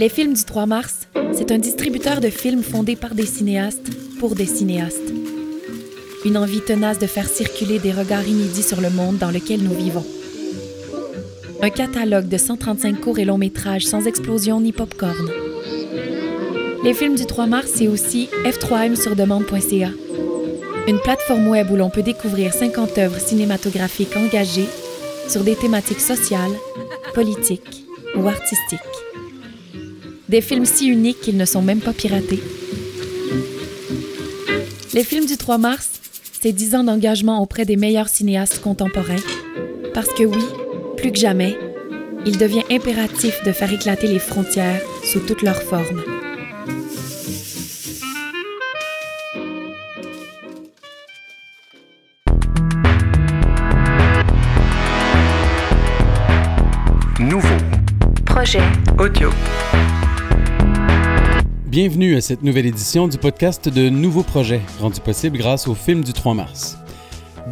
Les films du 3 mars, c'est un distributeur de films fondé par des cinéastes pour des cinéastes. Une envie tenace de faire circuler des regards inédits sur le monde dans lequel nous vivons. Un catalogue de 135 courts et longs métrages sans explosion ni popcorn. Les films du 3 mars, c'est aussi f3m sur demande.ca. Une plateforme web où l'on peut découvrir 50 œuvres cinématographiques engagées sur des thématiques sociales, politiques ou artistiques. Des films si uniques qu'ils ne sont même pas piratés. Les films du 3 mars, c'est 10 ans d'engagement auprès des meilleurs cinéastes contemporains. Parce que oui, plus que jamais, il devient impératif de faire éclater les frontières sous toutes leurs formes. Bienvenue à cette nouvelle édition du podcast de Nouveaux projets, rendu possible grâce au film du 3 mars.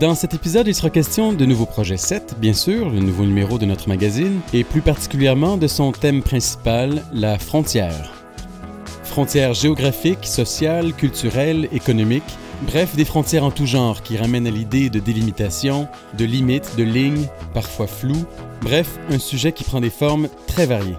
Dans cet épisode, il sera question de Nouveau Projet 7, bien sûr, le nouveau numéro de notre magazine, et plus particulièrement de son thème principal, la frontière. Frontières géographiques, sociales, culturelles, économiques, bref, des frontières en tout genre qui ramènent à l'idée de délimitation, de limites, de lignes, parfois floues, bref, un sujet qui prend des formes très variées.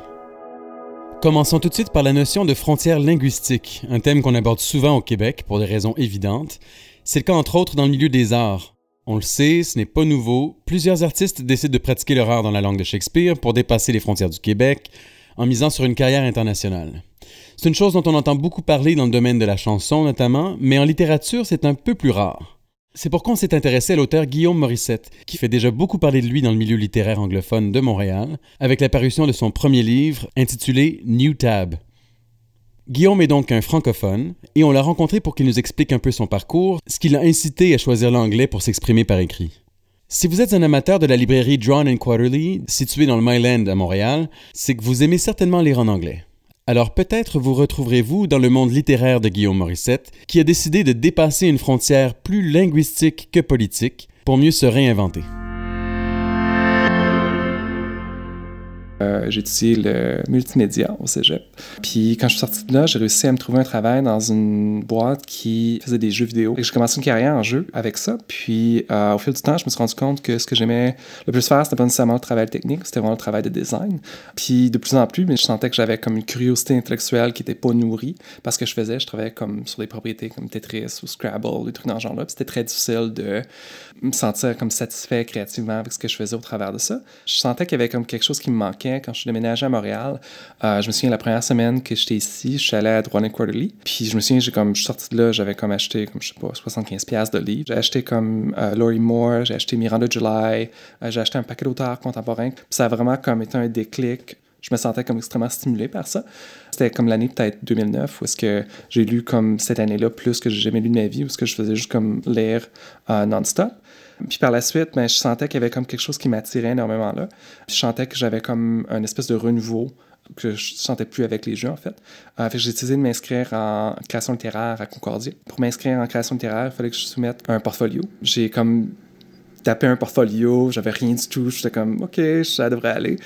Commençons tout de suite par la notion de frontière linguistique, un thème qu'on aborde souvent au Québec pour des raisons évidentes. C'est le cas entre autres dans le milieu des arts. On le sait, ce n'est pas nouveau. Plusieurs artistes décident de pratiquer leur art dans la langue de Shakespeare pour dépasser les frontières du Québec en misant sur une carrière internationale. C'est une chose dont on entend beaucoup parler dans le domaine de la chanson notamment, mais en littérature c'est un peu plus rare. C'est pourquoi on s'est intéressé à l'auteur Guillaume Morissette, qui fait déjà beaucoup parler de lui dans le milieu littéraire anglophone de Montréal, avec la parution de son premier livre intitulé New Tab. Guillaume est donc un francophone, et on l'a rencontré pour qu'il nous explique un peu son parcours, ce qui l'a incité à choisir l'anglais pour s'exprimer par écrit. Si vous êtes un amateur de la librairie Drawn and Quarterly, située dans le Myland à Montréal, c'est que vous aimez certainement lire en anglais. Alors peut-être vous retrouverez-vous dans le monde littéraire de Guillaume Morissette, qui a décidé de dépasser une frontière plus linguistique que politique pour mieux se réinventer. Euh, j'ai étudié le multimédia au cégep. Puis quand je suis sorti de là, j'ai réussi à me trouver un travail dans une boîte qui faisait des jeux vidéo. J'ai commencé une carrière en jeu avec ça. Puis euh, au fil du temps, je me suis rendu compte que ce que j'aimais le plus faire, c'était pas nécessairement le travail technique, c'était vraiment le travail de design. Puis de plus en plus, mais je sentais que j'avais comme une curiosité intellectuelle qui était pas nourrie parce que je faisais, je travaillais comme sur des propriétés comme Tetris ou Scrabble, des trucs dans ce genre-là. Puis c'était très difficile de me sentir comme satisfait créativement avec ce que je faisais au travers de ça. Je sentais qu'il y avait comme quelque chose qui me manquait quand je suis déménagé à Montréal. Euh, je me souviens la première semaine que j'étais ici, je suis allé à Droit Quarterly. Puis je me souviens, j'ai comme, je suis sorti de là, j'avais comme acheté, comme je sais pas, 75$ de livres. J'ai acheté comme euh, Laurie Moore, j'ai acheté Miranda July, euh, j'ai acheté un paquet d'auteurs contemporains. Puis ça a vraiment comme été un déclic je me sentais comme extrêmement stimulé par ça. C'était comme l'année peut-être 2009 où est-ce que j'ai lu comme cette année-là plus que j'ai jamais lu de ma vie, où est-ce que je faisais juste comme lire non-stop. Puis par la suite, ben, je sentais qu'il y avait comme quelque chose qui m'attirait énormément là. je sentais que j'avais comme un espèce de renouveau que je sentais plus avec les jeux en fait. Euh, fait j'ai décidé de m'inscrire en création littéraire à Concordia. Pour m'inscrire en création littéraire, il fallait que je soumette un portfolio. J'ai comme tapé un portfolio, j'avais rien du tout, j'étais comme OK, ça devrait aller.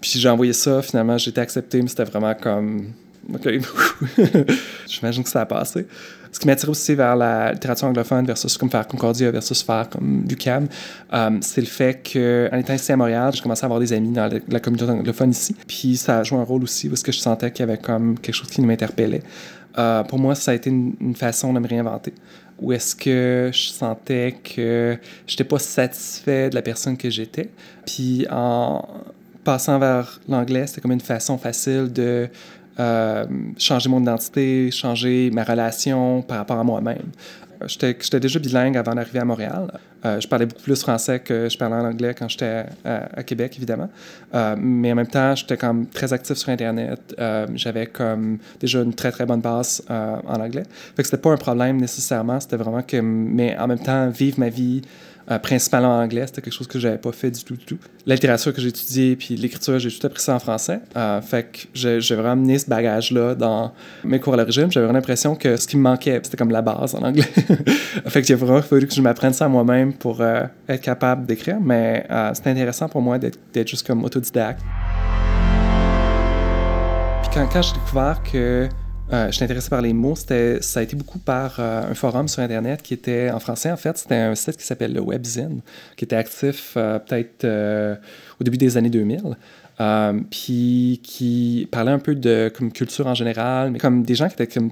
Puis j'ai envoyé ça, finalement j'ai été accepté, mais c'était vraiment comme OK. J'imagine que ça a passé. Ce qui m'attire aussi vers la littérature anglophone versus comme faire Concordia versus faire comme l'UQAM, euh, c'est le fait qu'en étant ici à Montréal, j'ai commencé à avoir des amis dans la, communauté anglophone ici. Puis ça a joué un rôle aussi parce que je sentais qu'il y avait comme quelque chose qui m'interpellait. Euh, pour moi, ça a été une, façon de me réinventer. Ou est-ce que je sentais que je n'étais pas satisfait de la personne que j'étais. Puis en passant vers l'anglais, c'était comme une façon facile de euh, changer mon identité, changer ma relation par rapport à moi-même. Euh, j'étais déjà bilingue avant d'arriver à Montréal. Euh, je parlais beaucoup plus français que je parlais en anglais quand j'étais à, Québec, évidemment. mais en même temps, j'étais comme très actif sur Internet. J'avais déjà une très, très bonne base en anglais. Fait que c'était pas un problème nécessairement. C'était vraiment que... Mais en même temps, vivre ma vie euh, principalement en anglais. C'était quelque chose que j'avais pas fait du tout, du tout. La littérature que j'ai étudiée, puis l'écriture, j'ai tout appris ça en français. Euh, fait que j'ai vraiment amené ce bagage-là dans mes cours à l'origine. J'avais vraiment l'impression que ce qui me manquait, c'était comme la base en anglais. fait que j'ai vraiment fallu que je m'apprenne ça moi-même pour euh, être capable d'écrire. Mais c'était intéressant pour moi d'être juste comme autodidacte Quand, quand j'ai découvert que euh, je suis intéressé par les mots. Ça a été beaucoup par euh, un forum sur Internet qui était en français, en fait. C'était un site qui s'appelle le Webzine, qui était actif euh, peut-être au début des années 2000. puis qui parlait un peu de culture en général, mais comme des gens qui étaient comme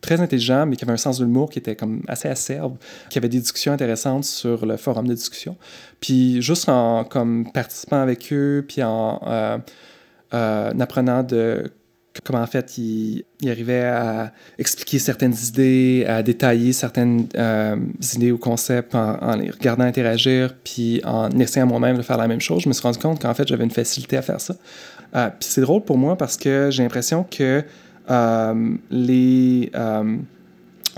très intelligents, mais qui avaient un sens de l'humour qui était comme assez acerbe, qui avaient des discussions intéressantes sur le forum de discussion. Puis juste en participant avec eux, puis en apprenant de comment en fait il, arrivait à expliquer certaines idées, à détailler certaines euh, idées ou concepts en, les regardant interagir, puis en essayant moi-même de faire la même chose, je me suis rendu compte qu'en fait j'avais une facilité à faire ça. Euh, puis c'est drôle pour moi parce que j'ai l'impression que euh, les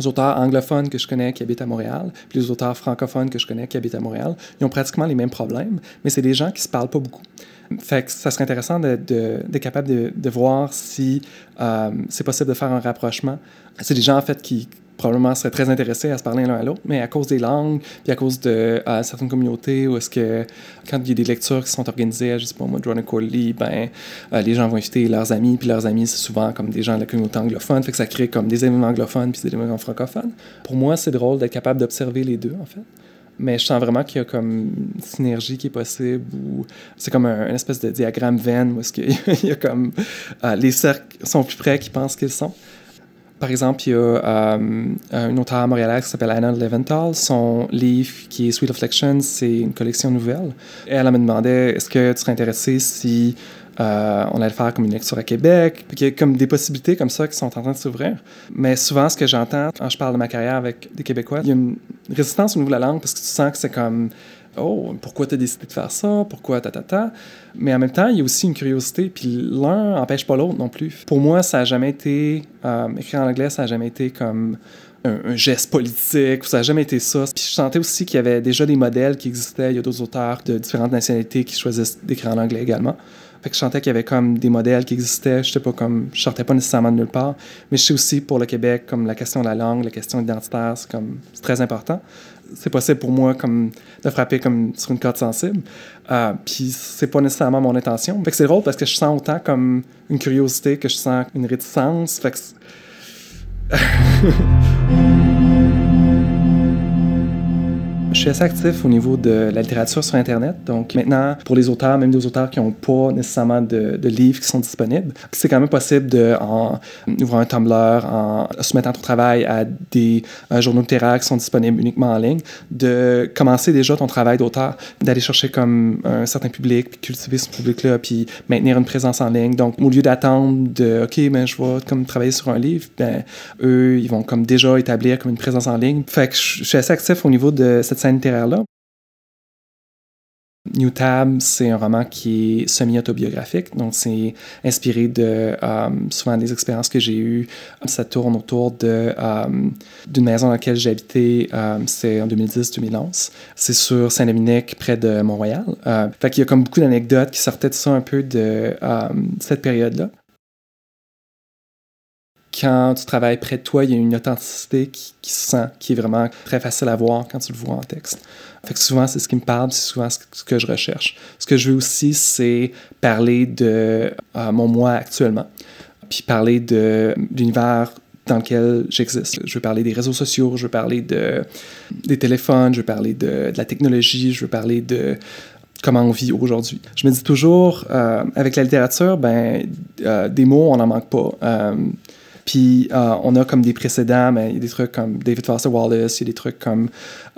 auteurs anglophones que je connais qui habitent à Montréal, puis les auteurs francophones que je connais qui habitent à Montréal, ils ont pratiquement les mêmes problèmes, mais c'est des gens qui se parlent pas beaucoup. Fait que ça serait intéressant d'être capable de, voir si euh, c'est possible de faire un rapprochement. C'est des gens, en fait, qui probablement seraient très intéressés à se parler l'un à l'autre, mais à cause des langues, puis à cause de euh, certaines communautés, où est-ce que quand il y a des lectures qui sont organisées, je sais pas moi, Jordan Corley, ben, euh, les gens vont inviter leurs amis, puis leurs amis, c'est souvent comme des gens de la communauté anglophone, fait que ça crée comme des événements anglophones, puis des événements francophones. Pour moi, c'est drôle d'être capable d'observer les deux, en fait mais je sens vraiment qu'il y a comme une synergie qui est possible ou c'est comme un, une espèce de diagramme Venn où il y a comme euh, les cercles sont plus près qu'ils pensent qu'ils sont. Par exemple, il y a euh, une auteure montréalaise qui s'appelle Anna Leventhal. Son livre qui est Sweet Affliction, c'est une collection nouvelle. Et elle me demandait est-ce que tu serais intéressé si euh, on allait faire comme une lecture à Québec. il y a comme des possibilités comme ça qui sont en train de s'ouvrir. Mais souvent, ce que j'entends quand je parle de ma carrière avec des Québécois, il y a une résistance au niveau de la langue parce que tu sens que c'est comme Oh, pourquoi tu as décidé de faire ça? Pourquoi ta ta ta? Mais en même temps, il y a aussi une curiosité, puis l'un n'empêche pas l'autre non plus. Pour moi, ça n'a jamais été. Euh, écrire en anglais, ça n'a jamais été comme un, geste politique, ça n'a jamais été ça. Puis je sentais aussi qu'il y avait déjà des modèles qui existaient. Il y a d'autres auteurs de différentes nationalités qui choisissent d'écrire en anglais également. Fait que je sentais qu'il y avait comme des modèles qui existaient. Je pas comme, je sortais pas nécessairement de nulle part. Mais je sais aussi pour le Québec, comme la question de la langue, la question identitaire, c'est comme, c'est très important. C'est possible pour moi comme de frapper comme sur une corde sensible. Euh, puis c'est pas nécessairement mon intention. Fait c'est drôle parce que je sens autant comme une curiosité que je sens une réticence. Fait que Je suis assez actif au niveau de la littérature sur Internet. Donc maintenant, pour les auteurs, même des auteurs qui n'ont pas nécessairement de, livres qui sont disponibles, c'est quand même possible de, en ouvrant un Tumblr, en soumettant ton travail à des journaux littéraires qui sont disponibles uniquement en ligne, de commencer déjà ton travail d'auteur, d'aller chercher comme un certain public, puis cultiver ce public-là, puis maintenir une présence en ligne. Donc au lieu d'attendre de, OK, ben, je vais comme travailler sur un livre, ben, eux, ils vont comme déjà établir comme une présence en ligne. Fait que je suis assez actif au niveau de cette scène littéraire-là. New Tab, c'est un roman qui est semi-autobiographique, donc c'est inspiré de euh, souvent des expériences que j'ai eues. Ça tourne autour de euh, d'une maison dans laquelle habité, euh, c'est en 2010-2011. C'est sur Saint-Dominique, près de Montréal. fait qu'il y a comme beaucoup d'anecdotes qui sortaient de ça un peu de cette période-là quand tu travailles près de toi, il y a une authenticité qui, se sent, qui est vraiment très facile à voir quand tu le vois en texte. Fait que souvent, c'est ce qui me parle, c'est souvent ce que je recherche. Ce que je veux aussi, c'est parler de euh, mon moi actuellement, puis parler de l'univers dans lequel j'existe. Je veux parler des réseaux sociaux, je veux parler de, des téléphones, je veux parler de, la technologie, je veux parler de comment on vit aujourd'hui. Je me dis toujours, euh, avec la littérature, ben, euh, des mots, on n'en manque pas. Puis euh, on a comme des précédents, mais il y a des trucs comme David Foster Wallace, il y a des trucs comme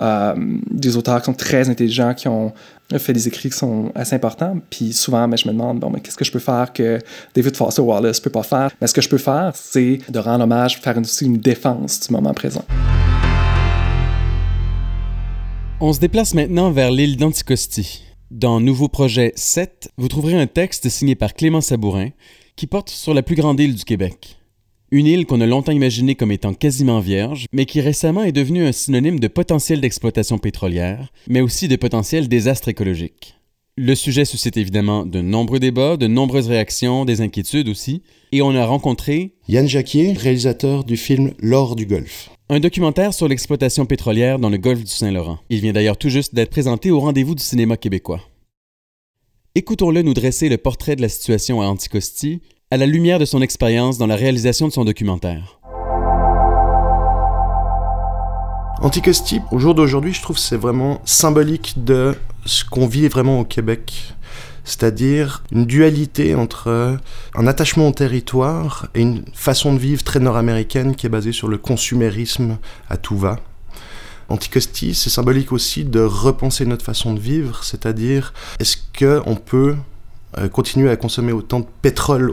euh, des auteurs qui sont très intelligents, qui ont fait des écrits qui sont assez importants. Puis souvent, mais je me demande, bon, mais qu'est-ce que je peux faire que David Foster Wallace ne peut pas faire? Mais ce que je peux faire, c'est de rendre hommage, faire aussi une défense du moment présent. On se déplace maintenant vers l'île d'Anticosti. Dans Nouveau Projet 7, vous trouverez un texte signé par Clément Sabourin qui porte sur la plus grande île du Québec. Une île qu'on a longtemps imaginée comme étant quasiment vierge, mais qui récemment est devenue un synonyme de potentiel d'exploitation pétrolière, mais aussi de potentiel désastre écologique. Le sujet suscite évidemment de nombreux débats, de nombreuses réactions, des inquiétudes aussi, et on a rencontré Yann Jacquier, réalisateur du film L'or du Golfe. Un documentaire sur l'exploitation pétrolière dans le golfe du Saint-Laurent. Il vient d'ailleurs tout juste d'être présenté au rendez-vous du cinéma québécois. Écoutons-le nous dresser le portrait de la situation à Anticosti à la lumière de son expérience dans la réalisation de son documentaire. Anticosti, au jour d'aujourd'hui, je trouve que c'est vraiment symbolique de ce qu'on vit vraiment au Québec. C'est-à-dire une dualité entre un attachement au territoire et une façon de vivre très nord-américaine qui est basée sur le consumérisme à tout va. Anticosti, c'est symbolique aussi de repenser notre façon de vivre, c'est-à-dire est-ce qu'on peut continuer à consommer autant de pétrole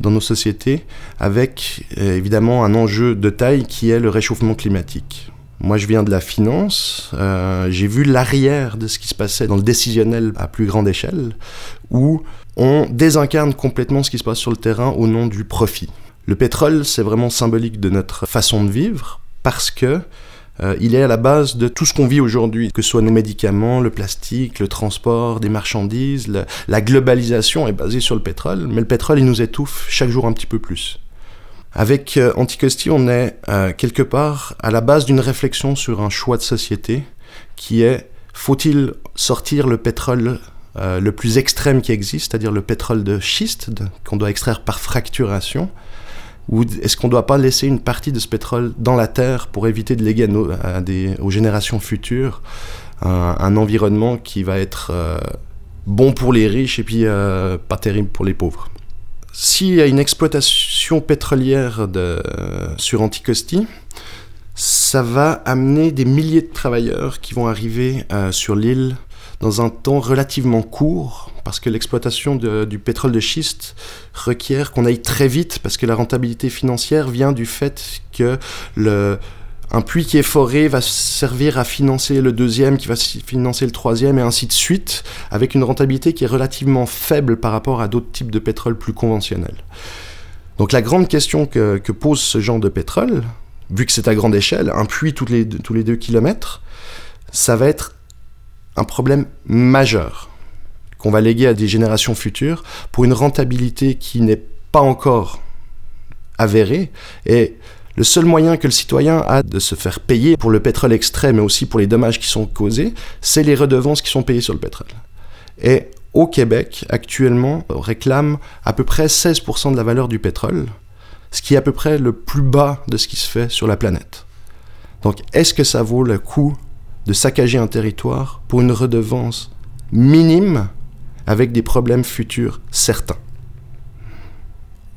dans nos sociétés avec euh, évidemment un enjeu de taille qui est le réchauffement climatique. Moi, je viens de la finance. Euh, j'ai vu l'arrière de ce qui se passait dans le décisionnel à plus grande échelle, où on désincarne complètement ce qui se passe sur le terrain au nom du profit. Le pétrole, c'est vraiment symbolique de notre façon de vivre parce que euh, il est à la base de tout ce qu'on vit aujourd'hui, que ce soit nos médicaments, le plastique, le transport des marchandises, la globalisation est basée sur le pétrole, mais le pétrole, il nous étouffe chaque jour un petit peu plus. Avec euh, Anticosti, on est euh, quelque part à la base d'une réflexion sur un choix de société qui est faut-il sortir le pétrole euh, le plus extrême qui existe, c'est-à-dire le pétrole de schiste qu'on doit extraire par fracturation, ou est-ce qu'on ne doit pas laisser une partie de ce pétrole dans la terre pour éviter de léguer aux générations futures un, environnement qui va être bon pour les riches et puis pas terrible pour les pauvres? S'il y a une exploitation pétrolière de, sur Anticosti, ça va amener des milliers de travailleurs qui vont arriver euh, sur l'île dans un temps relativement court, parce que l'exploitation du pétrole de schiste requiert qu'on aille très vite, parce que la rentabilité financière vient du fait que le, un puits qui est foré va servir à financer le deuxième, qui va financer le troisième, et ainsi de suite, avec une rentabilité qui est relativement faible par rapport à d'autres types de pétrole plus conventionnels. Donc la grande question que, pose ce genre de pétrole, vu que c'est à grande échelle, un puits tous les, tous les deux kilomètres, ça va être un problème majeur qu'on va léguer à des générations futures pour une rentabilité qui n'est pas encore avérée. Et le seul moyen que le citoyen a de se faire payer pour le pétrole extrait, mais aussi pour les dommages qui sont causés, c'est les redevances qui sont payées sur le pétrole. Et au Québec, actuellement, on réclame à peu près 16% de la valeur du pétrole, ce qui est à peu près le plus bas de ce qui se fait sur la planète. Donc, est-ce que ça vaut le coup de saccager un territoire pour une redevance minime avec des problèmes futurs certains.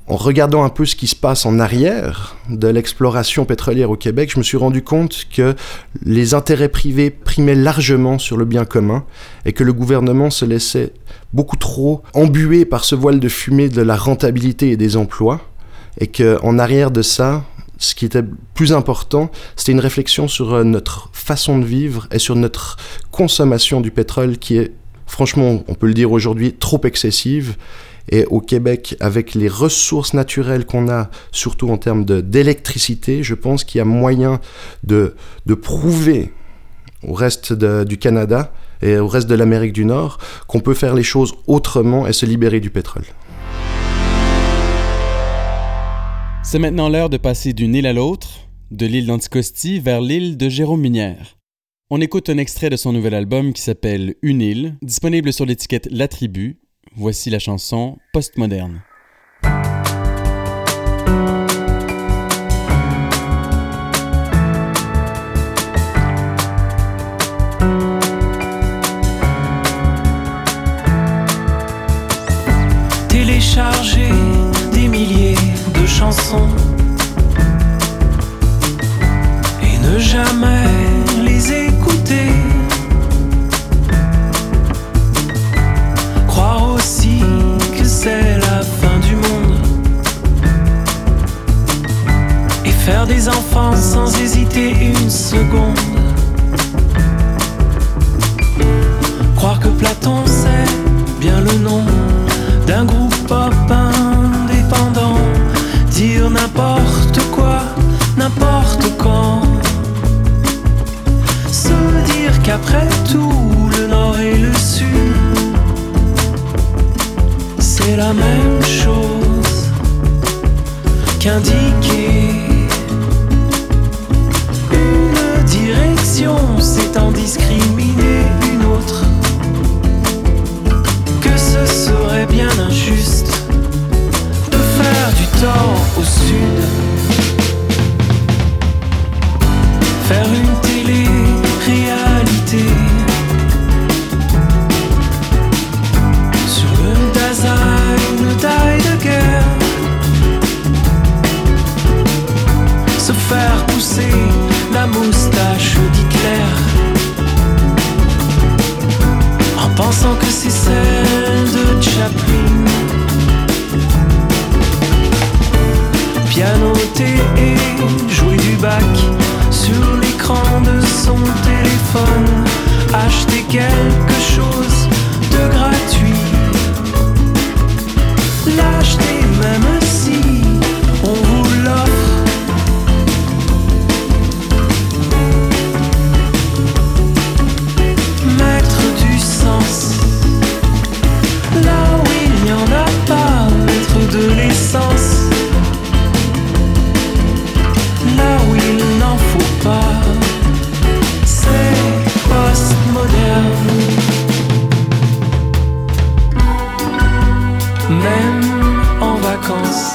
En regardant un peu ce qui se passe en arrière de l'exploration pétrolière au Québec, je me suis rendu compte que les intérêts privés primaient largement sur le bien commun et que le gouvernement se laissait beaucoup trop embuer par ce voile de fumée de la rentabilité et des emplois et qu'en arrière de ça, ce qui était plus important, c'était une réflexion sur euh, notre façon de vivre et sur notre consommation du pétrole qui est, franchement, on peut le dire aujourd'hui, trop excessive et au Québec, avec les ressources naturelles qu'on a, surtout en termes d'électricité, je pense qu'il y a moyen de, de prouver au reste du Canada et au reste de l'Amérique du Nord qu'on peut faire les choses autrement et se libérer du pétrole. C'est maintenant l'heure de passer d'une île à l'autre, de l'île d'Anticosti vers l'île de Jérôme Minière. On écoute un extrait de son nouvel album qui s'appelle Une île, disponible sur l'étiquette La Tribu, Voici la chanson Postmoderne. Et ne jamais Pianoter et jouer du bac sur l'écran de son téléphone. Acheter quelque chose de gratuit. L'acheter même si vacances.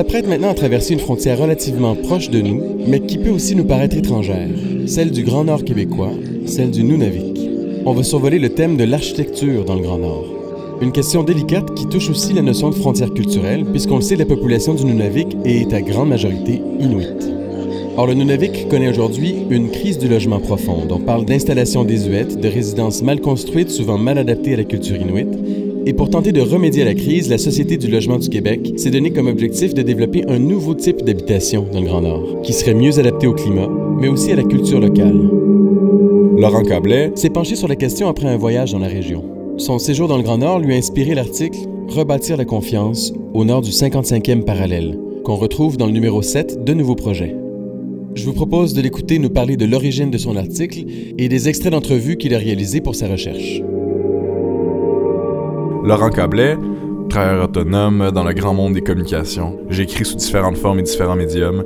S'apprête maintenant à traverser une frontière relativement proche de nous, mais qui peut aussi nous paraître étrangère, celle du Grand Nord québécois, celle du Nunavik. On va survoler le thème de l'architecture dans le Grand Nord. Une question délicate qui touche aussi la notion de frontière culturelle, puisqu'on le sait, la population du Nunavik est à grande majorité inuite. Or, le Nunavik connaît aujourd'hui une crise du logement profonde. On parle d'installations désuètes, de résidences mal construites, souvent mal adaptées à la culture inuite. Et pour tenter de remédier à la crise, la Société du logement du Québec s'est donné comme objectif de développer un nouveau type d'habitation dans le Grand Nord, qui serait mieux adapté au climat, mais aussi à la culture locale. Laurent Cablet, s'est penché sur la question après un voyage dans la région. Son séjour dans le Grand Nord lui a inspiré l'article Rebâtir la confiance au nord du 55e parallèle, qu'on retrouve dans le numéro 7 de Nouveaux projets. Je vous propose de l'écouter nous parler de l'origine de son article et des extraits d'entrevues qu'il a réalisés pour sa recherche. Laurent Cablet, travailleur autonome dans le grand monde des communications. J'écris sous différentes formes et différents médiums.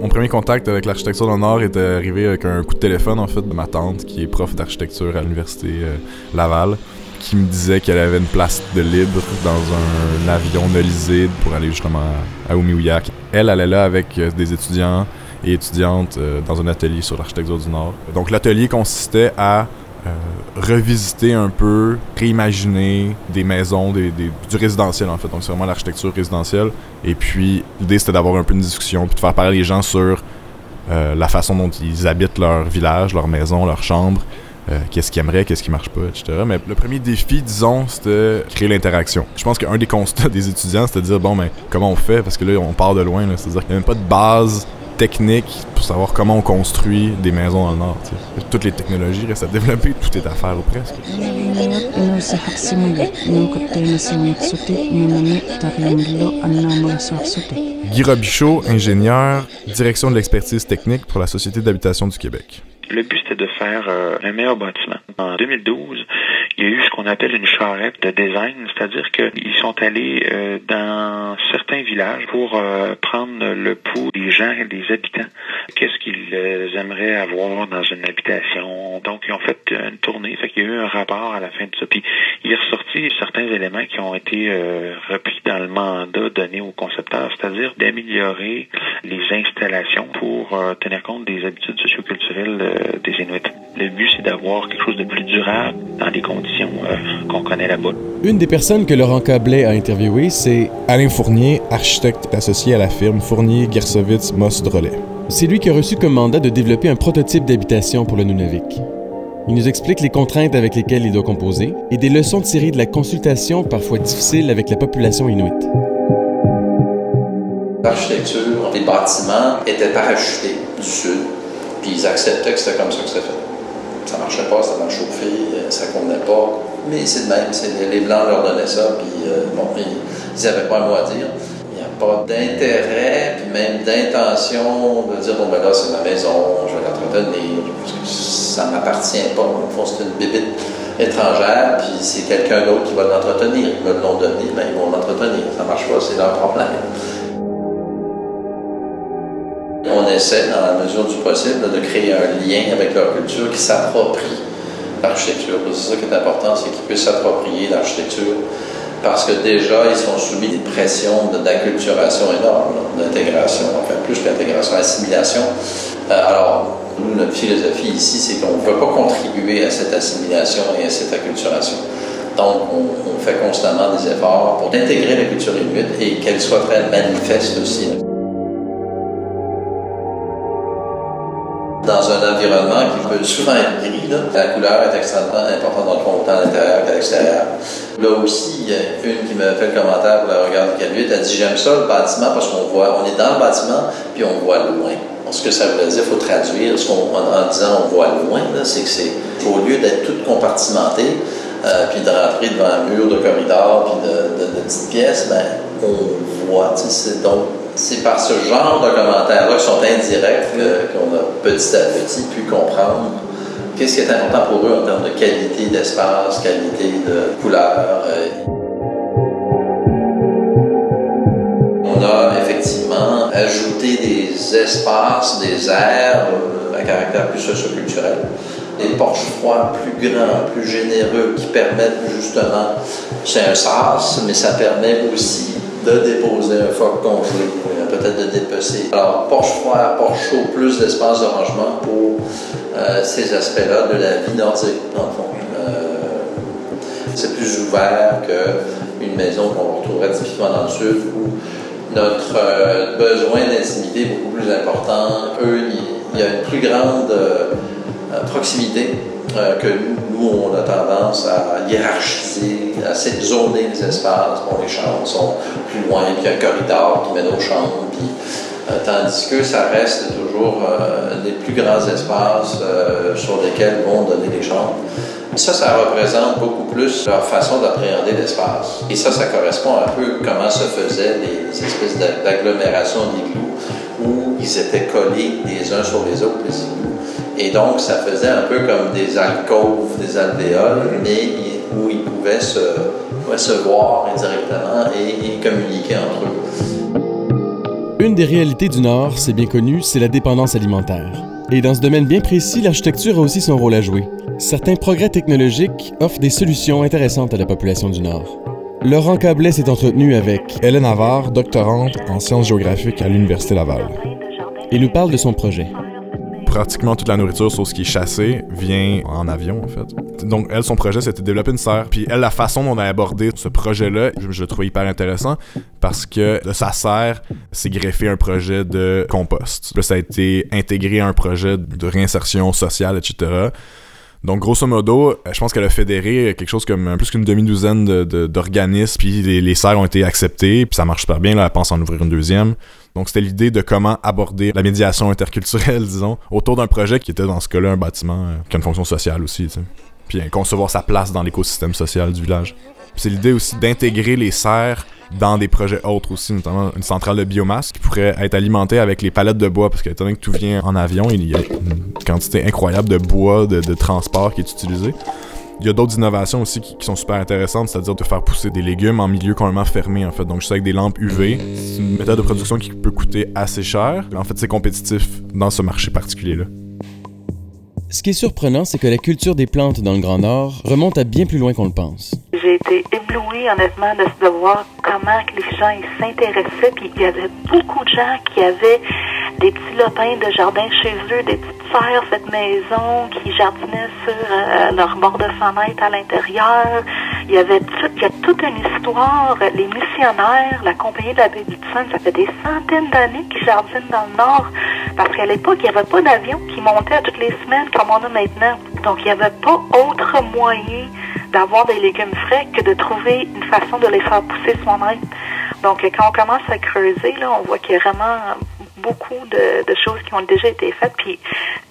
Mon premier contact avec l'architecture dans le Nord est arrivé avec un coup de téléphone en fait de ma tante qui est prof d'architecture à l'université euh, Laval qui me disait qu'elle avait une place de libre dans un avion nolisé pour aller justement à, à. Elle allait là avec euh, des étudiants et étudiantes euh, dans un atelier sur l'architecture du Nord. Donc l'atelier consistait à revisiter un peu, réimaginer des maisons, du résidentiel en fait. Donc c'est vraiment l'architecture résidentielle. Et puis l'idée c'était d'avoir un peu une discussion puis de faire parler les gens sur euh, la façon dont ils habitent leur village, leur maison, leur chambre, euh, qu'est-ce qu'ils aimeraient, qu'est-ce qui marche pas, etc. Mais le premier défi, disons, c'était créer l'interaction. Je pense qu'un des constats des étudiants, c'était de dire, bon, mais comment on fait? Parce que là, on part de loin, c'est-à-dire qu'il n'y a même pas de base technique pour savoir comment on construit des maisons dans le Nord. Toutes les technologies restent à développer, tout est à faire ou presque. Guy Robichaud, ingénieur, direction de l'expertise technique pour la Société d'habitation du Québec. Le but, c'était de faire euh, un meilleur bâtiment. En 2012, il y a eu ce qu'on appelle une charrette de design, c'est-à-dire qu'ils sont allés euh, dans certains villages pour euh, prendre le pouls des gens et des habitants. Qu'est-ce qu'ils euh, aimeraient avoir dans une habitation? Donc, ils ont fait une tournée, fait qu'il y a eu un rapport à la fin de ça. Puis, il est ressorti certains éléments qui ont été euh, repris dans le mandat donné aux concepteurs, c'est-à-dire d'améliorer les installations pour euh, tenir compte des habitudes socioculturelles euh, des Inuits. Le but, c'est d'avoir quelque chose de plus durable dans les conditions euh, qu'on connaît là-bas. Une des personnes que Laurent Cablet a interviewées, c'est Alain Fournier, architecte associé à la firme Fournier Gersovitz Moss Drolet. c'est lui qui a reçu comme mandat de développer un prototype d'habitation pour le Nunavik. Il nous explique les contraintes avec lesquelles il doit composer et des leçons tirées de la consultation parfois difficile avec la population inuite. L'architecture des bâtiments était parachutée du sud, puis ils acceptaient que c'était comme ça que c'était fait. Ça marchait pas, c'était mal chauffé, euh, ça convenait pas, mais c'est de même, les Blancs leur donnaient ça, puis euh, bon, ils n'avaient pas un mot à dire. Il n'y a pas d'intérêt, puis même d'intention de dire, bon ben là, c'est ma maison, je vais l'entretenir, parce que ça ne m'appartient pas. Au fond, c'est une bébite étrangère, puis c'est quelqu'un d'autre qui va l'entretenir. Ils me l'ont donné, mais ils vont l'entretenir. Ça marche pas, c'est leur problème. On essaie, dans la mesure du possible, de créer un lien avec leur culture qui s'approprie l'architecture. C'est ça qui est important, c'est qu'ils puissent s'approprier l'architecture parce que déjà, ils sont soumis à des pressions d'acculturation énormes, d'intégration, enfin plus que d'intégration, assimilation. Euh, alors, nous, notre philosophie ici, c'est qu'on ne veut pas contribuer à cette assimilation et à cette acculturation. Donc, on, on fait constamment des efforts pour intégrer la culture inuite et qu'elle soit très manifeste aussi. Dans un environnement qui peut souvent être gris, la couleur est extrêmement importante dans le fond, autant à l'intérieur qu'à l'extérieur. Là aussi, il y a une qui m'a fait le commentaire pour la regard du Caluit, elle dit J'aime ça le bâtiment parce qu'on voit, on est dans le bâtiment, puis on voit loin. Ce que ça voulait dire, il faut traduire ce qu'on, en, disant on voit loin, c'est que c'est au lieu d'être tout compartimenté, euh, puis de rentrer devant un mur de corridor, puis de, petites pièces, ben, on voit. Donc c'est par ce genre de commentaires-là qui sont indirects qu'on a petit à petit pu comprendre qu'est-ce qui est important pour eux en termes de qualité d'espace, qualité de couleur. Euh. On a effectivement ajouté des espaces, des aires euh, à caractère plus socioculturel des porches froids plus grands, plus généreux, qui permettent justement, c'est un sas, mais ça permet aussi de déposer un phoque congelé, peut-être de dépecer. Alors, porche froid, porche chaud, plus d'espace de rangement pour euh, ces aspects-là de la vie nordique, dans le fond. Euh, c'est plus ouvert qu'une maison qu'on retrouverait typiquement dans le sud où notre euh, besoin d'intimité est beaucoup plus important. Eux, il y a une plus grande proximité que nous on a tendance à hiérarchiser, à zoner les espaces. Bon, les chambres sont plus loin, puis un corridor qui mène aux chambres. Euh, tandis que ça reste toujours euh, des plus grands espaces euh, sur lesquels vont donner les chambres. Ça, ça représente beaucoup plus leur façon d'appréhender l'espace. Et ça, ça correspond un peu comment se faisaient les, espèces d'agglomérations d'iglous où ils étaient collés les uns sur les autres, les igloos. Et donc, ça faisait un peu comme des alcôves, des alvéoles, mais où ils pouvaient se, se voir indirectement et, communiquer entre eux. Une des réalités du Nord, c'est bien connu, c'est la dépendance alimentaire. Et dans ce domaine bien précis, l'architecture a aussi son rôle à jouer. Certains progrès technologiques offrent des solutions intéressantes à la population du Nord. Laurent Cablet s'est entretenu avec Hélène Navarre, doctorante en sciences géographiques à l'Université Laval. Et nous parle de son projet pratiquement toute la nourriture, sauf ce qui est chassé, vient en avion, en fait. Donc, elle, son projet, c'était de développer une serre. Puis, elle, la façon dont on a abordé ce projet-là, je, le trouvais hyper intéressant parce que de sa serre, c'est greffé un projet de compost. Là, ça a été intégré à un projet de réinsertion sociale, etc. Donc, grosso modo, je pense qu'elle a fédéré quelque chose comme plus qu'une demi-douzaine d'organismes, puis les, les, serres ont été acceptées, puis ça marche super bien, là, elle pense en ouvrir une deuxième. Donc, c'était l'idée de comment aborder la médiation interculturelle, disons, autour d'un projet qui était dans ce cas-là un bâtiment euh, qui a une fonction sociale aussi, tu sais. Puis euh, concevoir sa place dans l'écosystème social du village. c'est l'idée aussi d'intégrer les serres dans des projets autres aussi, notamment une centrale de biomasse qui pourrait être alimentée avec les palettes de bois, parce qu'étant donné que tout vient en avion, il y a une quantité incroyable de bois, de, de transport qui est utilisé. Il y a d'autres innovations aussi qui, sont super intéressantes, c'est-à-dire de faire pousser des légumes en milieu complètement fermé, en fait. Donc, juste avec des lampes UV. C'est une méthode de production qui peut coûter assez cher. En fait, c'est compétitif dans ce marché particulier-là. Ce qui est surprenant, c'est que la culture des plantes dans le Grand Nord remonte à bien plus loin qu'on le pense. J'ai été éblouie, honnêtement, de, voir comment les gens s'intéressaient. Puis il y avait beaucoup de gens qui avaient des petits lopins de jardin chez eux, des petites serres faites maison qui jardinaient sur euh, leur bord de fenêtre à l'intérieur. Il y avait il y a toute une histoire. Les missionnaires, la compagnie de la baie ça fait des centaines d'années qu'ils jardinent dans le nord. Parce qu'à l'époque, il n'y avait pas d'avion qui montait toutes les semaines comme on a maintenant. Donc, il n'y avait pas autre moyen d'avoir des légumes frais que de trouver une façon de les faire pousser soi-même. Donc, quand on commence à creuser, là, on voit qu'il y a vraiment beaucoup de, choses qui ont déjà été faites. Puis,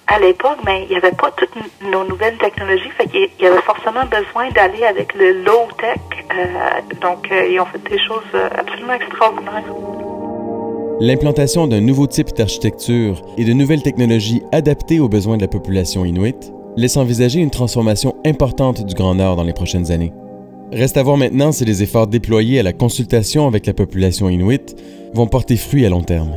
à l'époque, mais il n'y avait pas toutes nos nouvelles technologies. Fait qu'il y avait forcément besoin d'aller avec le low-tech. Euh, donc, euh, ils ont fait des choses euh, absolument extraordinaires. L'implantation d'un nouveau type d'architecture et de nouvelles technologies adaptées aux besoins de la population inuite laisse envisager une transformation importante du Grand Nord dans les prochaines années. Reste à voir maintenant si les efforts déployés à la consultation avec la population inuite vont porter fruit à long terme.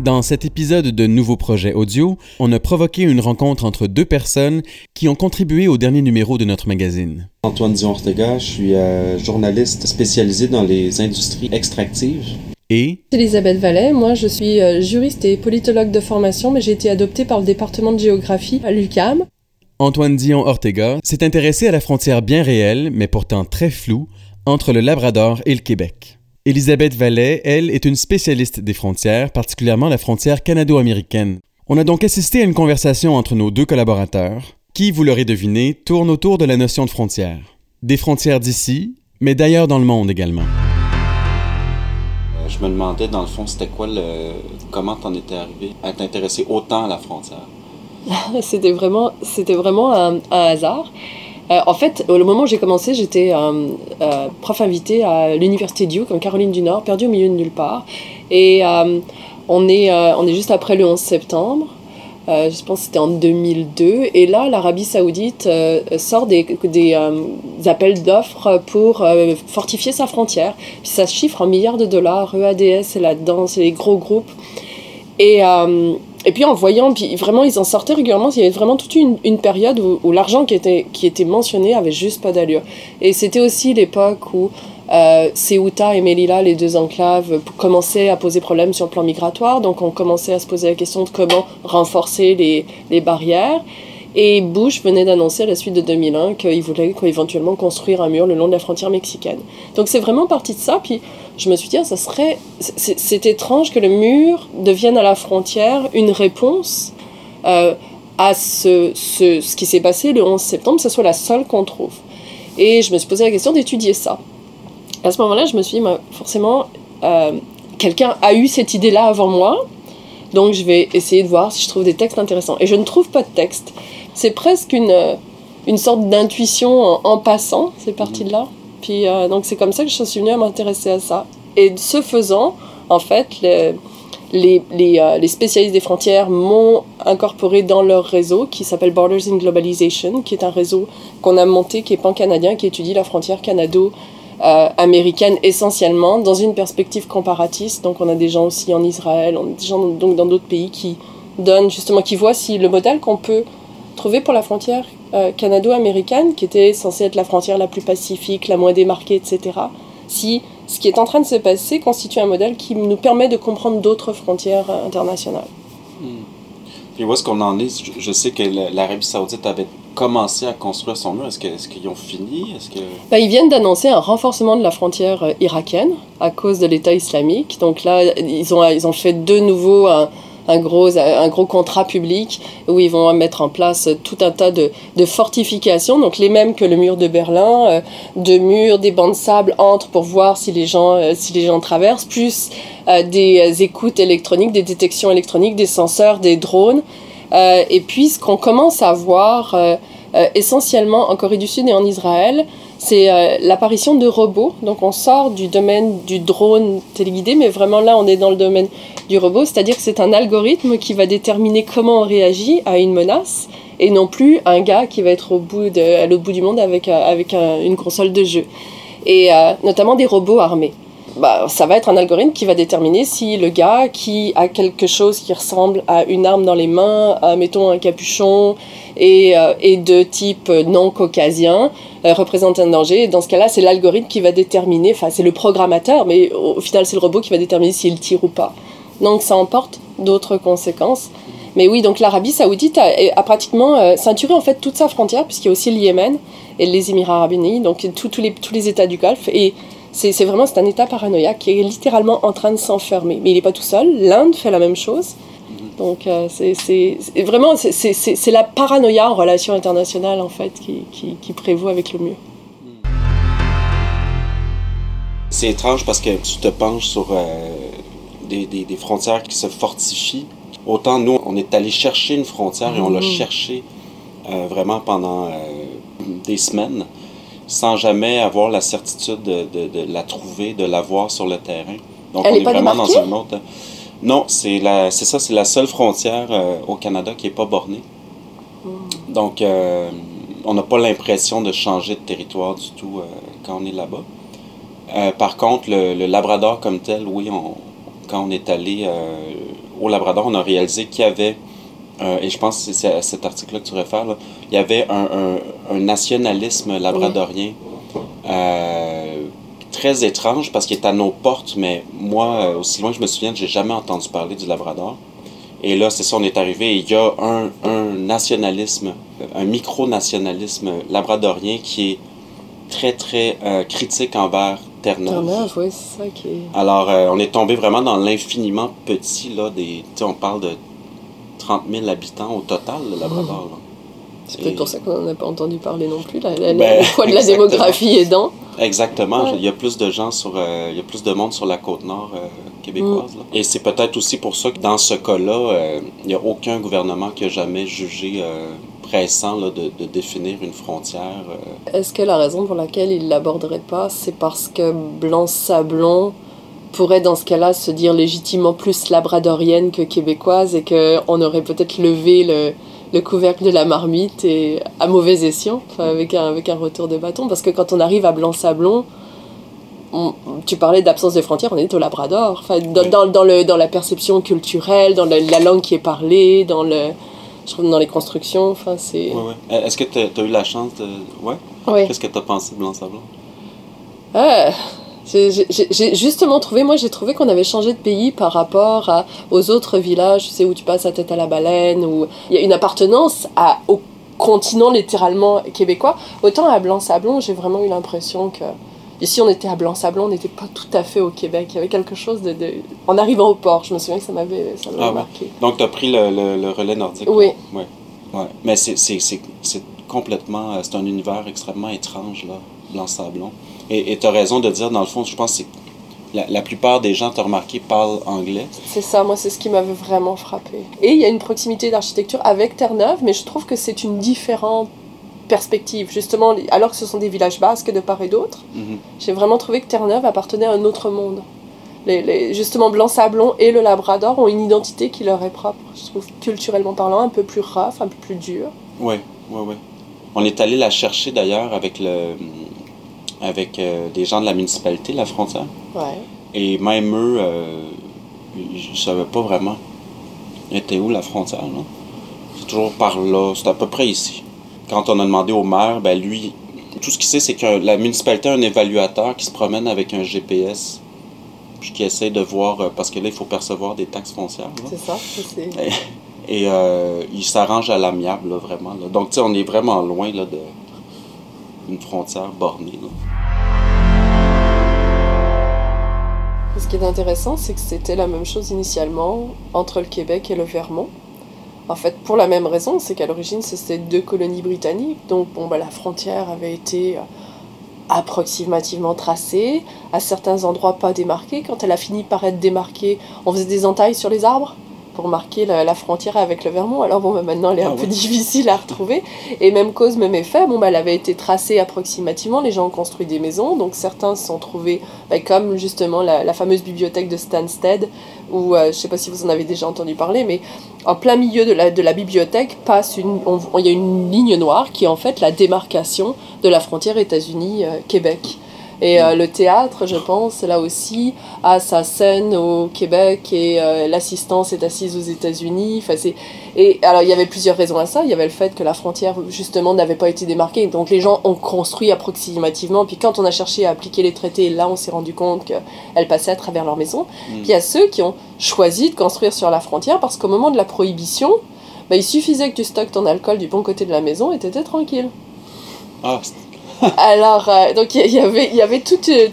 Dans cet épisode de Nouveaux projets audio, on a provoqué une rencontre entre deux personnes qui ont contribué au dernier numéro de notre magazine. Antoine Dion Ortega, je suis euh, journaliste spécialisé dans les industries extractives. Et? Elisabeth Vallet, moi je suis euh, juriste et politologue de formation, mais j'ai été adoptée par le département de géographie à l'UCAM. Antoine Dion Ortega s'est intéressé à la frontière bien réelle, mais pourtant très floue, entre le Labrador et le Québec. Elisabeth Vallet, elle, est une spécialiste des frontières, particulièrement la frontière canado-américaine. On a donc assisté à une conversation entre nos deux collaborateurs, qui, vous l'aurez deviné, tourne autour de la notion de frontière. Des frontières d'ici, mais d'ailleurs dans le monde également. Je me demandais, dans le fond, c'était quoi le. Comment t'en étais arrivé à t'intéresser autant à la frontière? c'était vraiment, c'était vraiment un, un hasard. Euh, en fait, au moment où j'ai commencé, j'étais euh, euh, prof invité à l'université Duke en Caroline du Nord, perdu au milieu de nulle part. Et on, est, on est juste après le 11 septembre. je pense que c'était en 2002. Et là, l'Arabie saoudite sort des, appels d'offres pour fortifier sa frontière. Puis ça se chiffre en milliards de dollars. EADS est là-dedans, c'est les gros groupes. Et et puis en voyant, puis vraiment ils en sortaient régulièrement, il y avait vraiment toute une, période où, où l'argent qui était, qui était mentionné avait juste pas d'allure. Et c'était aussi l'époque où euh, Ceuta et Melilla, les deux enclaves, commençaient à poser problème sur le plan migratoire, donc on commençait à se poser la question de comment renforcer les, les barrières. Et Bush venait d'annoncer à la suite de 2001 qu'il voulait éventuellement construire un mur le long de la frontière mexicaine. Donc c'est vraiment parti de ça. Puis je me suis dit, ah, ça serait. C'est étrange que le mur devienne à la frontière une réponse euh, à ce, ce, ce qui s'est passé le 11 septembre, que ce soit la seule qu'on trouve. Et je me suis posé la question d'étudier ça. À ce moment-là, je me suis dit, bah, forcément, euh, quelqu'un a eu cette idée-là avant moi. Donc je vais essayer de voir si je trouve des textes intéressants. Et je ne trouve pas de texte. C'est presque une, une sorte d'intuition en, en, passant, c'est parti de là. Puis euh, donc c'est comme ça que je suis venue à m'intéresser à ça. Et ce faisant, en fait, les, les, euh, les spécialistes des frontières m'ont incorporé dans leur réseau qui s'appelle Borders in Globalization, qui est un réseau qu'on a monté, qui est pan-canadien, qui étudie la frontière canado euh, essentiellement dans une perspective comparatiste. Donc on a des gens aussi en Israël, on a des gens donc dans d'autres pays qui donnent justement, qui voient si le modèle qu'on peut trouver pour la frontière euh, canado-américaine, qui était censée être la frontière la plus pacifique, la moins démarquée, etc., si ce qui est en train de se passer constitue un modèle qui nous permet de comprendre d'autres frontières euh, internationales. Hmm. Et où est-ce qu'on en est? Je, je sais que l'Arabie saoudite avait commencé à construire son mur. Est-ce qu'ils est ont fini? Est-ce que... Ben, ils viennent d'annoncer un renforcement de la frontière euh, irakienne à cause de l'État islamique. Donc là, ils ont, ils ont fait de nouveau un, un gros, contrat public où ils vont mettre en place tout un tas de, fortifications, donc les mêmes que le mur de Berlin, euh, de murs, des bancs de sable entre pour voir si les gens, euh, traversent, plus euh, des écoutes électroniques, des détections électroniques, des senseurs, des drones. et puis ce qu'on commence à voir essentiellement en Corée du Sud et en Israël, c'est euh, l'apparition de robots. Donc on sort du domaine du drone téléguidé, mais vraiment là on est dans le domaine du robot, c'est-à-dire que c'est un algorithme qui va déterminer comment on réagit à une menace et non plus un gars qui va être au bout à l'autre bout du monde avec, euh, avec un, une console de jeu. Et euh, notamment des robots armés. Bah, ça va être un algorithme qui va déterminer si le gars qui a quelque chose qui ressemble à une arme dans les mains, mettons un capuchon, et, euh, et de type non caucasien, euh, représente un danger. Et dans ce cas-là, c'est l'algorithme qui va déterminer, enfin c'est le programmateur, mais au, final c'est le robot qui va déterminer s'il tire ou pas. Donc ça emporte d'autres conséquences. Mais oui, donc l'Arabie saoudite a, a pratiquement euh, ceinturé en fait toute sa frontière, puisqu'il y a aussi le Yémen et les Émirats arabes unis, donc tous les, tous les États du Golfe. Et C'est vraiment c'est un état paranoïaque qui est littéralement en train de s'enfermer. Mais il n'est pas tout seul. L'Inde fait la même chose. Donc euh, c'est vraiment c'est- c'est c'est- c'est la paranoïa en relation internationale en fait qui, qui, qui prévaut avec le mur. C'est étrange parce que tu te penches sur euh, des, des- des frontières qui se fortifient. Autant nous, on est allé chercher une frontière et on l'a Mhm. cherché euh, vraiment pendant euh, des semaines sans jamais avoir la certitude de, de- de la trouver, de la voir sur le terrain. Donc Elle on est pas vraiment démarquée? dans un autre. Non, c'est ça, c'est la seule frontière euh, au Canada qui est pas bornée. Donc, euh, on n'a pas l'impression de changer de territoire du tout euh, quand on est là-bas. Par contre, le, le Labrador comme tel, oui, on, quand on est allé au Labrador, on a réalisé qu'il y avait, euh, et je pense que c'est à cet article-là que tu réfères, là, il y avait un, un- un nationalisme labradorien euh, très étrange parce qu'il est à nos portes, mais moi, euh, aussi loin que je me souviens, j'ai jamais entendu parler du Labrador. Et là, c'est ça, on est arrivé il y a un, un nationalisme, un micro-nationalisme labradorien qui est très, très euh, critique envers Terre-Neuve. Terre-Neuve, oui, c'est ça qui est. Alors, euh, on est tombé vraiment dans l'infiniment petit, là, des... Tu sais, on parle de 30 000 habitants au total, le Labrador. C'est peut-être pour ça qu'on n'en a pas entendu parler non plus. La, la- Ben, le poids de la exactement. démographie aidant. Exactement. Ouais. Il y a plus de gens sur, euh, il y a plus de monde sur la côte nord euh, québécoise. là. Et c'est peut-être aussi pour ça que dans ce cas-là, euh, il n'y a aucun gouvernement qui a jamais jugé pressant là, de, de définir une frontière. Est-ce que la raison pour laquelle il l'aborderait pas, c'est parce que Blanc-Sablon pourrait dans ce cas-là se dire légitimement plus labradorienne que québécoise et qu'on aurait peut-être levé le, le couvercle de la marmite et à mauvais escient, avec, un, avec un retour de bâton Parce que quand on arrive à Blanc-Sablon, on- tu parlais d'absence de frontières, on est au Labrador. Enfin, dans, dans, dans le, dans la perception culturelle, dans le- la langue qui est parlée, dans, le, je trouve dans les constructions, enfin, c'est... Ouais, ouais. Euh, Est-ce que tu as, eu la chance de. Ouais? Qu'est-ce que tu as pensé de Blanc-Sablon? Ah, j'ai- justement trouvé, moi j'ai trouvé qu'on avait changé de pays par rapport à, aux autres villages, tu sais, où tu passes la tête à la baleine, où il y a une appartenance à, au continent littéralement québécois. Autant à Blanc-Sablon, j'ai vraiment eu l'impression que ici on était à Blanc-Sablon, on n'était pas tout à fait au Québec. Il y avait quelque chose de. de- En arrivant au port, je me souviens que ça m'avait Ah ouais. marqué. Donc, tu as pris le, le- le relais nordique? Oui. Ouais. ouais. Mais c'est complètement. euh, C'est un univers extrêmement étrange, là, Blanc-Sablon. Et tu as raison de dire, dans le fond, je pense que la, la plupart des gens, tu as remarqué, parlent anglais. C'est ça, moi, c'est ce qui m'avait vraiment frappé. Et il y a une proximité d'architecture avec Terre-Neuve, mais je trouve que c'est une différente perspective. Justement, alors que ce sont des villages basques de part et d'autre, Mhm. j'ai vraiment trouvé que Terre-Neuve appartenait à un autre monde. Les, les- justement, Blanc-Sablon et le Labrador ont une identité qui leur est propre. Je trouve culturellement parlant un peu plus rough, un peu plus dur. Oui, oui, oui. On est allé la chercher d'ailleurs avec le avec euh, des gens de la municipalité, la frontière. Ouais. Et même eux, euh, ils ne savaient pas vraiment était où la frontière. là. C'est toujours par là, c'est à peu près ici. Quand on a demandé au maire, ben lui, tout ce qu'il sait, c'est que la municipalité a un évaluateur qui se promène avec un GPS, puis qui essaie de voir, euh, parce que là, il faut percevoir des taxes foncières. là. C'est ça, c'est... Et euh, il s'arrange à l'amiable, là, vraiment. là. Donc, tu sais, on est vraiment loin là, de d'une frontière bornée. là. Qui est intéressant, c'est que c'était la même chose initialement entre le Québec et le Vermont. En fait, pour la même raison, c'est qu'à l'origine, c'était deux colonies britanniques. Donc, bon, bah, la frontière avait été euh, approximativement tracée, à certains endroits pas démarquée. Quand elle a fini par être démarquée, on faisait des entailles sur les arbres pour marquer la, la frontière avec le Vermont. Alors bon, bah, maintenant, elle est un Ah peu ouais. difficile à retrouver. Et même cause, même effet, bon, bah, elle avait été tracée approximativement. Les gens ont construit des maisons, donc certains se sont trouvés, bah, comme justement la, la fameuse bibliothèque de Stansted, où euh, je sais pas si vous en avez déjà entendu parler, mais en plein milieu de la, de la bibliothèque passe une, il y a une ligne noire qui est en fait la démarcation de la frontière États-Unis-Québec. Et euh, le théâtre, je pense, là aussi, a sa scène au Québec et euh, l'assistance est assise aux États-Unis. Enfin, et alors, il y avait plusieurs raisons à ça. Il y avait le fait que la frontière, justement, n'avait pas été démarquée. Donc, les gens ont construit approximativement. Puis, quand on a cherché à appliquer les traités, là, on s'est rendu compte qu'elle passait à travers leur maison. Mm. Puis, il y a ceux qui ont choisi de construire sur la frontière parce qu'au moment de la prohibition, bah, il suffisait que tu stockes ton alcool du bon côté de la maison et tu étais tranquille. Ah, Alors, euh, donc y, avait, il y avait toute. euh,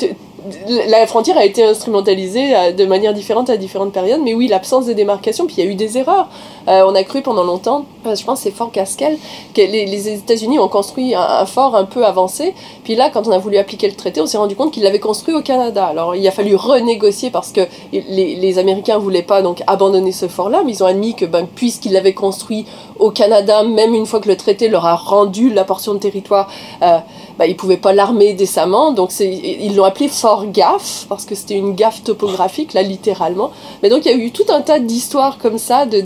la frontière a été instrumentalisée euh, de manière différente à différentes périodes, mais oui, l'absence de démarcation, puis il y a eu des erreurs. Euh, on a cru pendant longtemps, je pense c'est Fort Gaskell, que les, États-Unis ont construit un, fort un peu avancé, puis là, quand on a voulu appliquer le traité, on s'est rendu compte qu'ils l'avaient construit au Canada. Alors il a fallu renégocier parce que les, les Américains voulaient pas donc abandonner ce fort-là, mais ils ont admis que ben, puisqu'ils l'avaient construit au Canada, même une fois que le traité leur a rendu la portion de territoire, euh, bah, ils pouvaient pas l'armer décemment. Donc ils l'ont appelé Fort Gaffe, parce que c'était une gaffe topographique, là, littéralement. Mais donc il y a eu tout un tas d'histoires comme ça, de,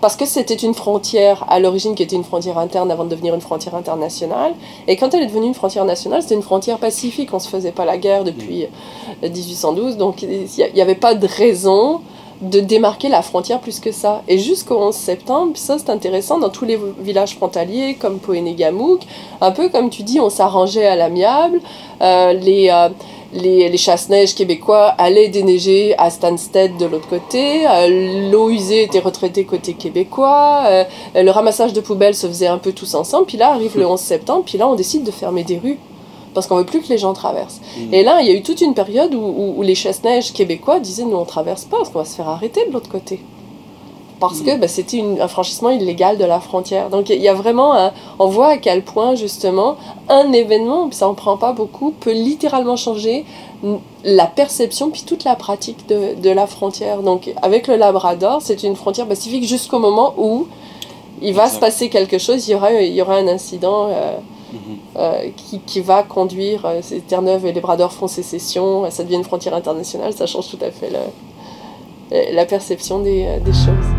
parce que c'était une frontière à l'origine qui était une frontière interne avant de devenir une frontière internationale. Et quand elle est devenue une frontiire nationale, c'était une frontière pacifique. On ne se faisait pas la guerre depuis 1812. Donc il n'y avait pas de raison de démarquer la frontière plus que ça. Et jusqu'au 11 septembre, ça c'est intéressant, dans tous les villages frontaliers comme Poénégamouk, un peu comme tu dis, on s'arrangeait à l'amiable. Euh, les, euh, les, les chasse-neige québécois allaient déneiger à Stansted de l'autre côté. Euh, l'eau usée était retraitée côté québécois. le ramassage de poubelles se faisait un peu tous ensemble. Puis là arrive le 11 septembre, puis là on décide de fermer des rues parce qu'on veut plus que les gens traversent. Mm. Et là, il y a eu toute une période où, les chasse-neige québécois disaient nous on traverse pas parce qu'on va se faire arrêter de l'autre côté. Parce mm. que bah, c'était un franchissement illégal de la frontière. Donc il y a vraiment On voit à quel point justement un événement, ça en prend pas beaucoup, peut littéralement changer la perception puis toute la pratique de, de la frontière. Donc avec le Labrador, c'est une frontière pacifique jusqu'au moment où il va se passer quelque chose, il y aura, il y aura un incident. Euh, euh, qui, qui, va conduire euh, Terre-Neuve et les Bras d'Or font sécession, ça devient une frontière internationale, ça change tout à fait la perception des, des choses.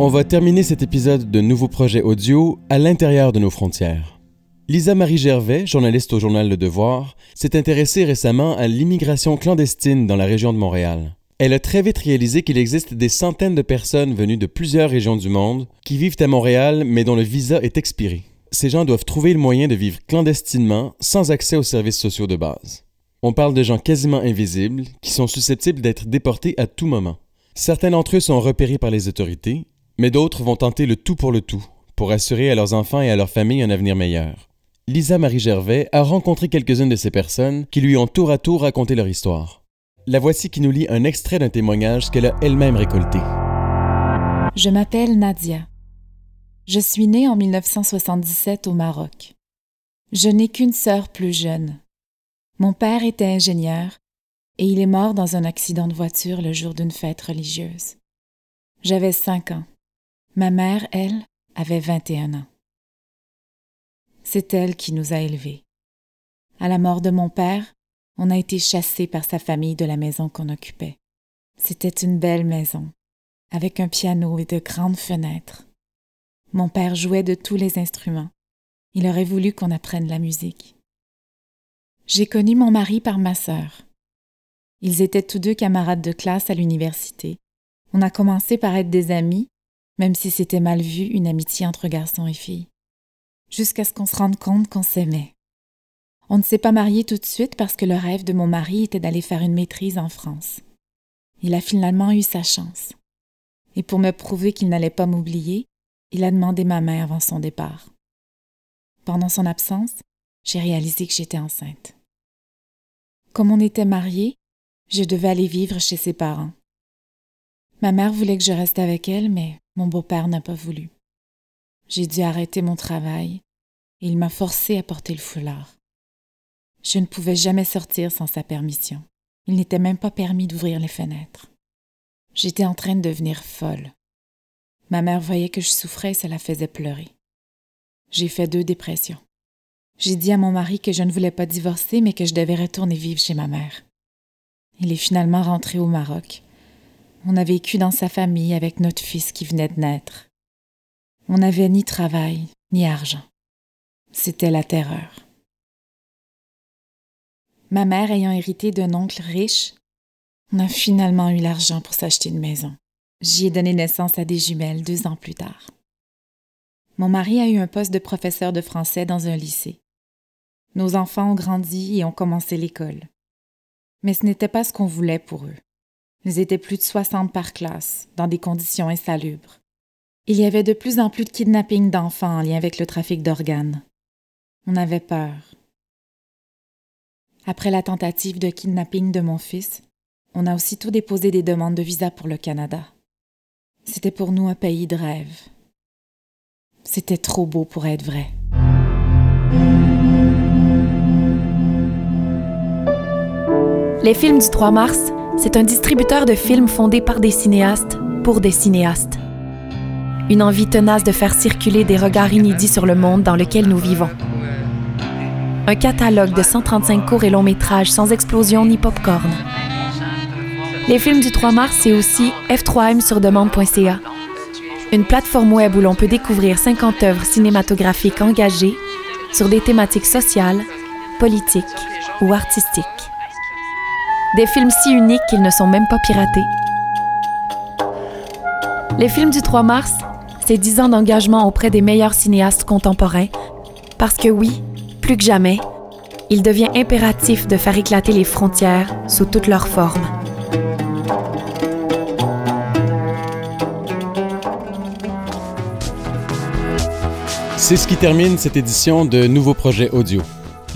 On va terminer cet épisode de nouveaux projets audio à l'intérieur de nos frontières. Lisa Marie Gervais, journaliste au journal Le Devoir, s'est intéressée récemment à l'immigration clandestine dans la région de Montréal. Elle a très vite réalisé qu'il existe des centaines de personnes venues de plusieurs régions du monde qui vivent à Montréal mais dont le visa est expiré. Ces gens doivent trouver le moyen de vivre clandestinement sans accès aux services sociaux de base. On parle de gens quasiment invisibles qui sont susceptibles d'être déportés à tout moment. Certains d'entre eux sont repérés par les autorités, mais d'autres vont tenter le tout pour le tout pour assurer à leurs enfants et à leurs familles un avenir meilleur. Lisa Marie Gervais a rencontré quelques-unes de ces personnes qui lui ont tour à tour raconté leur histoire. La voici qui nous lit un extrait d'un témoignage qu'elle a elle-même récolté. Je m'appelle Nadia. Je suis née en 1977 au Maroc. Je n'ai qu'une sœur plus jeune. Mon père était ingénieur et il est mort dans un accident de voiture le jour d'une fête religieuse. J'avais cinq ans. Ma mère, elle, avait 21 ans. C'est elle qui nous a élevés. À la mort de mon père, on a été chassé par sa famille de la maison qu'on occupait. C'était une belle maison, avec un piano et de grandes fenêtres. Mon père jouait de tous les instruments. Il aurait voulu qu'on apprenne la musique. J'ai connu mon mari par ma sœur. Ils étaient tous deux camarades de classe à l'université. On a commencé par être des amis, même si c'était mal vu une amitié entre garçons et filles, jusqu'à ce qu'on se rende compte qu'on s'aimait. On ne s'est pas marié tout de suite parce que le rêve de mon mari était d'aller faire une maîtrise en France. Il a finalement eu sa chance. Et pour me prouver qu'il n'allait pas m'oublier, il a demandé ma main avant son départ. Pendant son absence, j'ai réalisé que j'étais enceinte. Comme on était mariés, je devais aller vivre chez ses parents. Ma mère voulait que je reste avec elle, mais mon beau-père n'a pas voulu. J'ai dû arrêter mon travail et il m'a forcé à porter le foulard. Je ne pouvais jamais sortir sans sa permission. Il n'était même pas permis d'ouvrir les fenêtres. J'étais en train de devenir folle. Ma mère voyait que je souffrais et ça la faisait pleurer. J'ai fait deux dépressions. J'ai dit à mon mari que je ne voulais pas divorcer, mais que je devais retourner vivre chez ma mère. Il est finalement rentré au Maroc. On a vécu dans sa famille avec notre fils qui venait de naître. On n'avait ni travail, ni argent. C'était la terreur. Ma mère ayant hérité d'un oncle riche, on a finalement eu l'argent pour s'acheter une maison. J'y ai donné naissance à des jumelles deux ans plus tard. Mon mari a eu un poste de professeur de français dans un lycée. Nos enfants ont grandi et ont commencé l'école. Mais ce n'était pas ce qu'on voulait pour eux. Ils étaient plus de 60 par classe, dans des conditions insalubres. Il y avait de plus en plus de kidnappings d'enfants en lien avec le trafic d'organes. On avait peur. Après la tentative de kidnapping de mon fils, on a aussitôt déposé des demandes de visa pour le Canada. C'était pour nous un pays de rêve. C'était trop beau pour être vrai. Les films du 3 mars, c'est un distributeur de films fondé par des cinéastes pour des cinéastes. Une envie tenace de faire circuler des regards inédits sur le monde dans lequel nous vivons. Un catalogue de 135 courts et longs métrages sans explosion ni popcorn. Les films du 3 mars, c'est aussi f3m sur demande.ca, une plateforme web où l'on peut découvrir 50 œuvres cinématographiques engagées sur des thématiques sociales, politiques ou artistiques. Des films si uniques qu'ils ne sont même pas piratés. Les films du 3 mars, c'est 10 ans d'engagement auprès des meilleurs cinéastes contemporains, parce que oui, plus que jamais, il devient impératif de faire éclater les frontières sous toutes leurs formes. C'est ce qui termine cette édition de Nouveaux Projets Audio.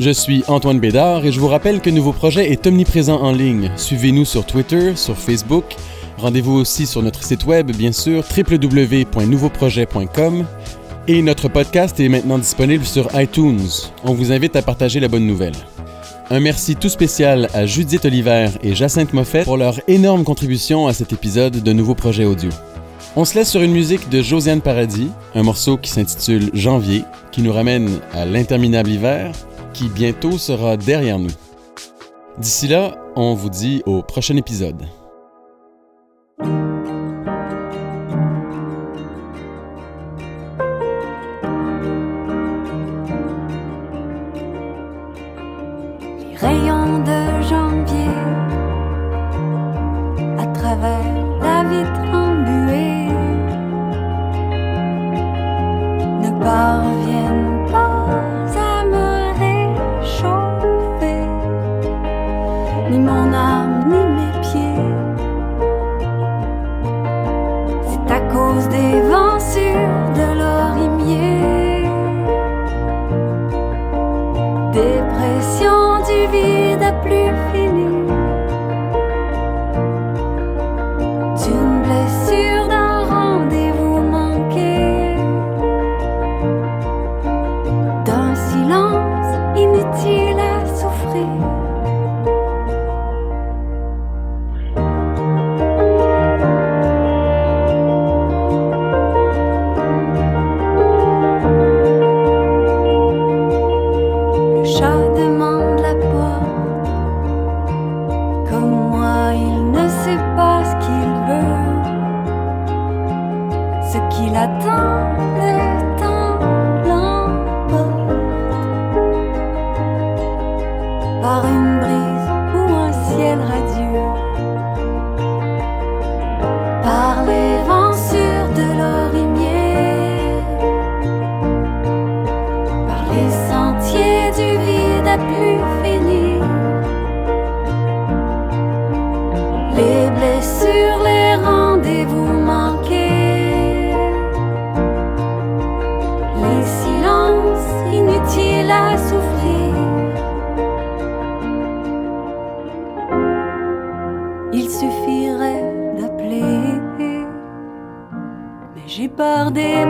Je suis Antoine Bédard et je vous rappelle que Nouveau Projet est omniprésent en ligne. Suivez-nous sur Twitter, sur Facebook. Rendez-vous aussi sur notre site web, bien sûr, www.nouveauprojet.com. Et notre podcast est maintenant disponible sur iTunes. On vous invite à partager la bonne nouvelle. Un merci tout spécial à Judith Oliver et Jacinthe Moffett pour leur énorme contribution à cet épisode de Nouveau Projet Audio. On se laisse sur une musique de Josiane Paradis, un morceau qui s'intitule Janvier, qui nous ramène à l'interminable hiver, qui bientôt sera derrière nous. D'ici là, on vous dit au prochain épisode. Peur des